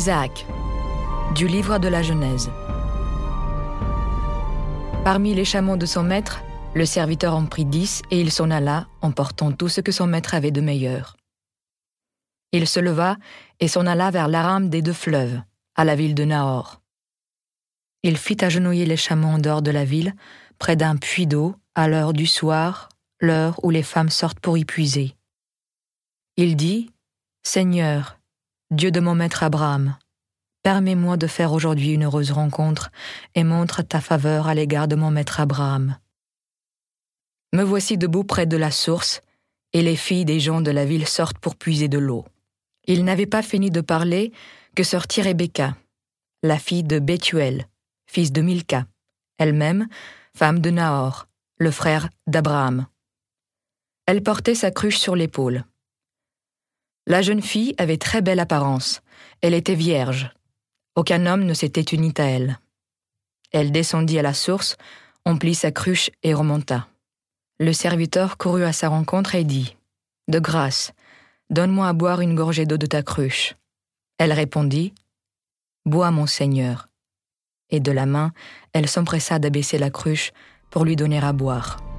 Isaac, du livre de la Genèse. Parmi les chameaux de son maître, le serviteur en prit dix et il s'en alla, emportant tout ce que son maître avait de meilleur. Il se leva et s'en alla vers l'Aram des deux fleuves, à la ville de Nahor. Il fit agenouiller les chameaux en dehors de la ville, près d'un puits d'eau, à l'heure du soir, l'heure où les femmes sortent pour y puiser. Il dit, Seigneur, Dieu de mon maître Abraham, permets-moi de faire aujourd'hui une heureuse rencontre et montre ta faveur à l'égard de mon maître Abraham. Me voici debout près de la source, et les filles des gens de la ville sortent pour puiser de l'eau. Il n'avait pas fini de parler que sortit Rebecca, la fille de Bethuel, fils de Milka, elle-même femme de Nahor, le frère d'Abraham. Elle portait sa cruche sur l'épaule. La jeune fille avait très belle apparence. Elle était vierge. Aucun homme ne s'était uni à elle. Elle descendit à la source, emplit sa cruche et remonta. Le serviteur courut à sa rencontre et dit De grâce, donne-moi à boire une gorgée d'eau de ta cruche. Elle répondit Bois, mon Seigneur. Et de la main, elle s'empressa d'abaisser la cruche pour lui donner à boire.